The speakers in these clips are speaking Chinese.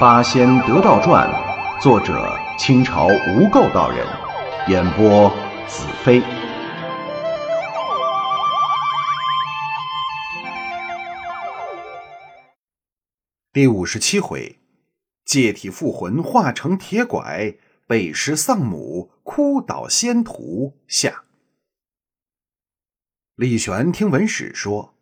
《八仙得道传》，作者清朝无垢道人，演播子飞。第五十七回，借体复魂化成铁拐，背尸丧母哭倒仙途下。李玄听文史说，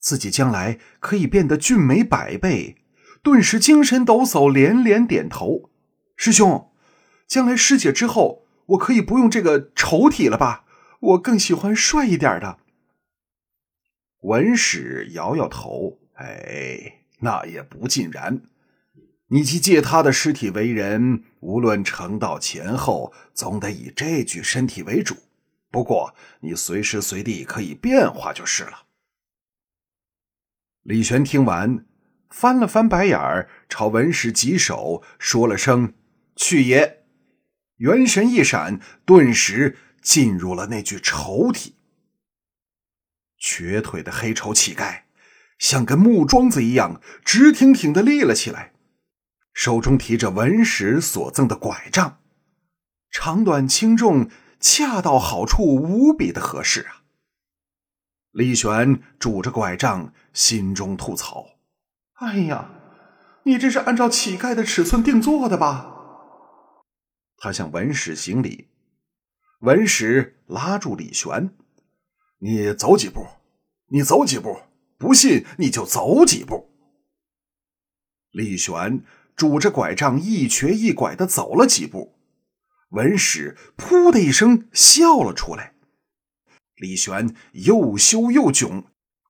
自己将来可以变得俊美百倍。顿时精神抖擞，连连点头。师兄，将来师姐之后，我可以不用这个丑体了吧？我更喜欢帅一点的。文史摇摇头：“哎，那也不尽然。你既借他的尸体为人，无论成道前后，总得以这具身体为主。不过，你随时随地可以变化就是了。”李玄听完。翻了翻白眼儿，朝文史几手，说了声“去也”，元神一闪，顿时进入了那具丑体。瘸腿的黑丑乞丐，像根木桩子一样，直挺挺的立了起来，手中提着文史所赠的拐杖，长短轻重，恰到好处，无比的合适啊！李玄拄着拐杖，心中吐槽。哎呀，你这是按照乞丐的尺寸定做的吧？他向文史行礼，文史拉住李玄：“你走几步，你走几步，不信你就走几步。”李玄拄着拐杖一瘸一拐的走了几步，文史噗的一声笑了出来。李玄又羞又窘：“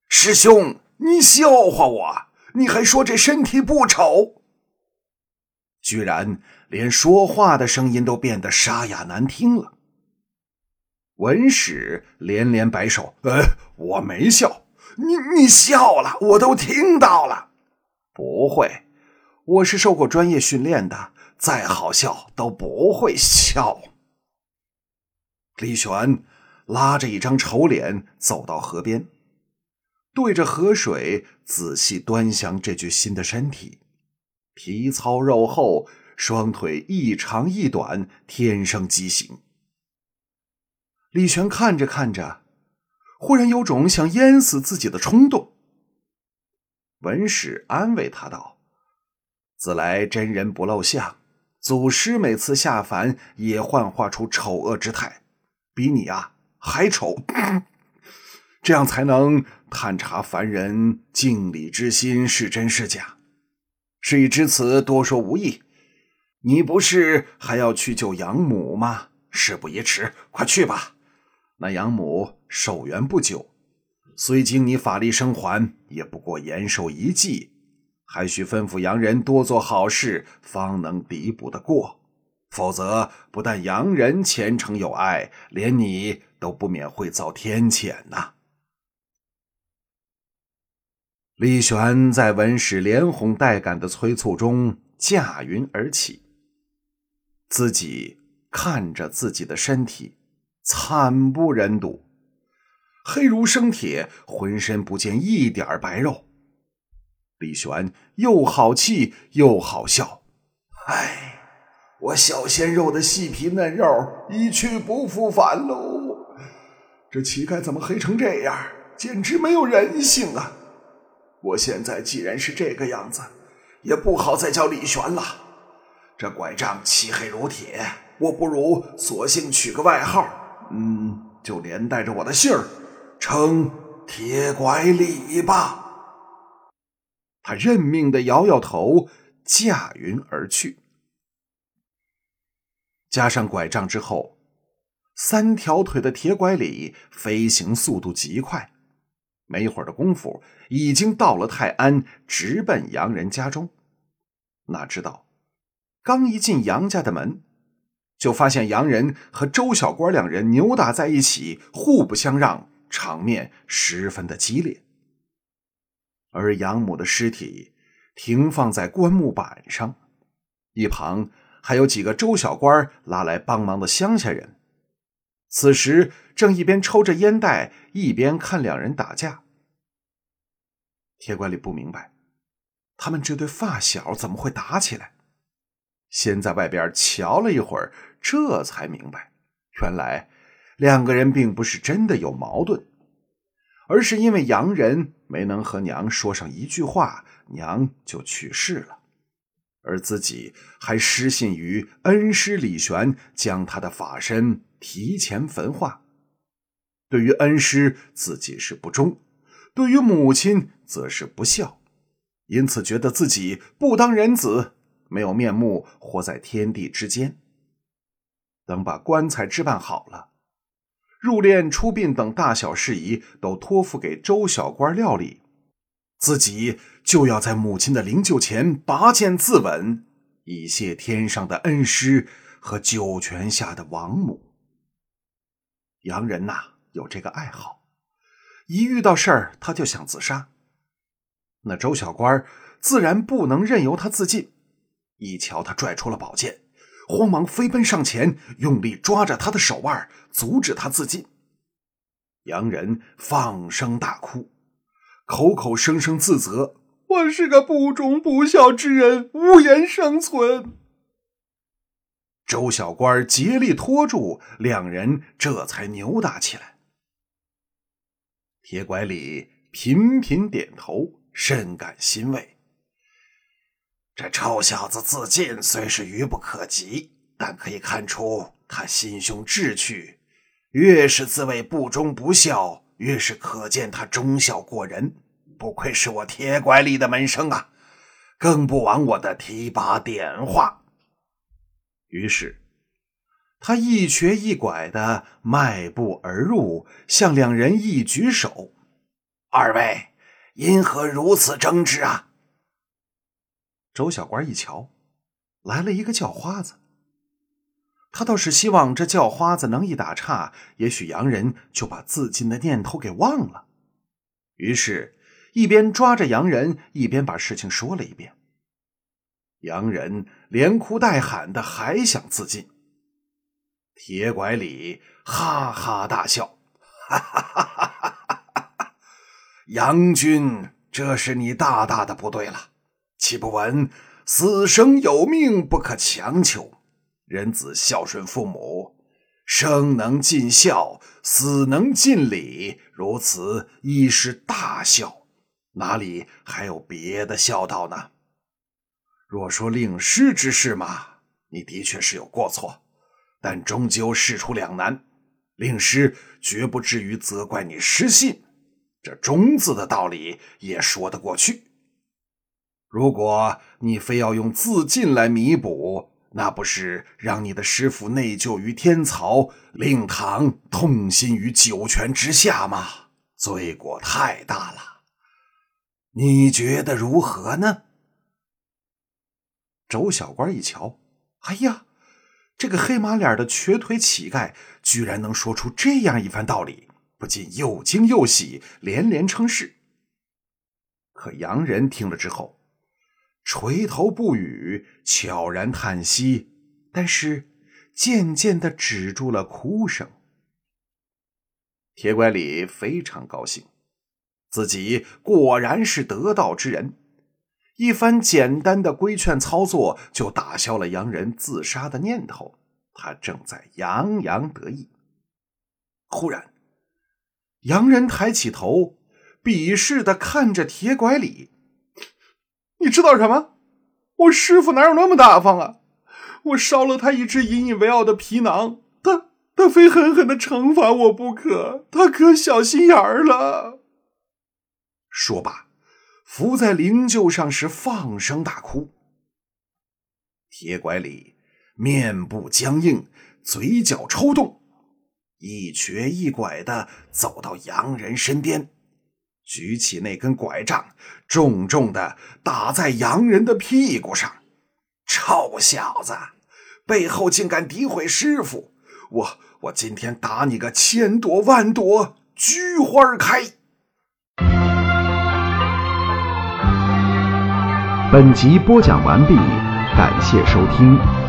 师兄，你笑话我？”你还说这身体不丑，居然连说话的声音都变得沙哑难听了。文史连连摆手：“呃，我没笑，你你笑了，我都听到了。不会，我是受过专业训练的，再好笑都不会笑。”李玄拉着一张丑脸走到河边。对着河水仔细端详这具新的身体，皮糙肉厚，双腿一长一短，天生畸形。李玄看着看着，忽然有种想淹死自己的冲动。文史安慰他道：“自来真人不露相，祖师每次下凡也幻化出丑恶之态，比你啊还丑。”这样才能探查凡人敬礼之心是真是假。事已至此，多说无益。你不是还要去救养母吗？事不宜迟，快去吧。那养母寿元不久，虽经你法力生还，也不过延寿一季，还需吩咐洋人多做好事，方能弥补得过。否则，不但洋人前程有碍，连你都不免会遭天谴呐。李玄在文史连哄带赶的催促中驾云而起，自己看着自己的身体，惨不忍睹，黑如生铁，浑身不见一点白肉。李玄又好气又好笑，唉，我小鲜肉的细皮嫩肉一去不复返喽！这乞丐怎么黑成这样？简直没有人性啊！我现在既然是这个样子，也不好再叫李玄了。这拐杖漆黑如铁，我不如索性取个外号，嗯，就连带着我的姓儿，称铁拐李吧。他认命的摇摇头，驾云而去。加上拐杖之后，三条腿的铁拐李飞行速度极快。没一会儿的功夫，已经到了泰安，直奔杨人家中。哪知道，刚一进杨家的门，就发现杨人和周小官两人扭打在一起，互不相让，场面十分的激烈。而杨母的尸体停放在棺木板上，一旁还有几个周小官拉来帮忙的乡下人。此时正一边抽着烟袋，一边看两人打架。铁拐李不明白，他们这对发小怎么会打起来？先在外边瞧了一会儿，这才明白，原来两个人并不是真的有矛盾，而是因为洋人没能和娘说上一句话，娘就去世了，而自己还失信于恩师李玄，将他的法身提前焚化。对于恩师，自己是不忠；对于母亲，则是不孝，因此觉得自己不当人子。没有面目，活在天地之间。等把棺材置办好了，入殓、出殡等大小事宜都托付给周小官料理，自己就要在母亲的灵柩前拔剑自刎，以谢天上的恩师和九泉下的王母。洋人呐，有这个爱好，一遇到事儿他就想自杀。那周小官自然不能任由他自尽。一瞧，他拽出了宝剑，慌忙飞奔上前，用力抓着他的手腕，阻止他自尽。洋人放声大哭，口口声声自责：“我是个不忠不孝之人，无颜生存。”周小官竭力拖住，两人这才扭打起来。铁拐李频频点头，深感欣慰。这臭小子自尽虽是愚不可及，但可以看出他心胸志趣。越是自谓不忠不孝，越是可见他忠孝过人。不愧是我铁拐李的门生啊，更不枉我的提拔点化。于是，他一瘸一拐的迈步而入，向两人一举手：“二位因何如此争执啊？”周小官一瞧，来了一个叫花子。他倒是希望这叫花子能一打岔，也许洋人就把自尽的念头给忘了。于是，一边抓着洋人，一边把事情说了一遍。洋人连哭带喊的，还想自尽。铁拐李哈哈大笑：“哈哈哈哈哈！哈杨军，这是你大大的不对了。”岂不闻死生有命，不可强求。人子孝顺父母，生能尽孝，死能尽礼，如此亦是大孝，哪里还有别的孝道呢？若说令师之事嘛，你的确是有过错，但终究事出两难，令师绝不至于责怪你失信。这忠字的道理也说得过去。如果你非要用自尽来弥补，那不是让你的师傅内疚于天曹，令堂痛心于九泉之下吗？罪过太大了，你觉得如何呢？周小官一瞧，哎呀，这个黑马脸的瘸腿乞丐居然能说出这样一番道理，不禁又惊又喜，连连称是。可洋人听了之后。垂头不语，悄然叹息，但是渐渐的止住了哭声。铁拐李非常高兴，自己果然是得道之人，一番简单的规劝操作就打消了洋人自杀的念头。他正在洋洋得意，忽然，洋人抬起头，鄙视的看着铁拐李。你知道什么？我师傅哪有那么大方啊！我烧了他一只引以为傲的皮囊，他他非狠狠的惩罚我不可。他可小心眼儿了。说罢，伏在灵柩上时放声大哭。铁拐李面部僵硬，嘴角抽动，一瘸一拐的走到洋人身边。举起那根拐杖，重重的打在洋人的屁股上。臭小子，背后竟敢诋毁师傅！我我今天打你个千朵万朵，菊花开！本集播讲完毕，感谢收听。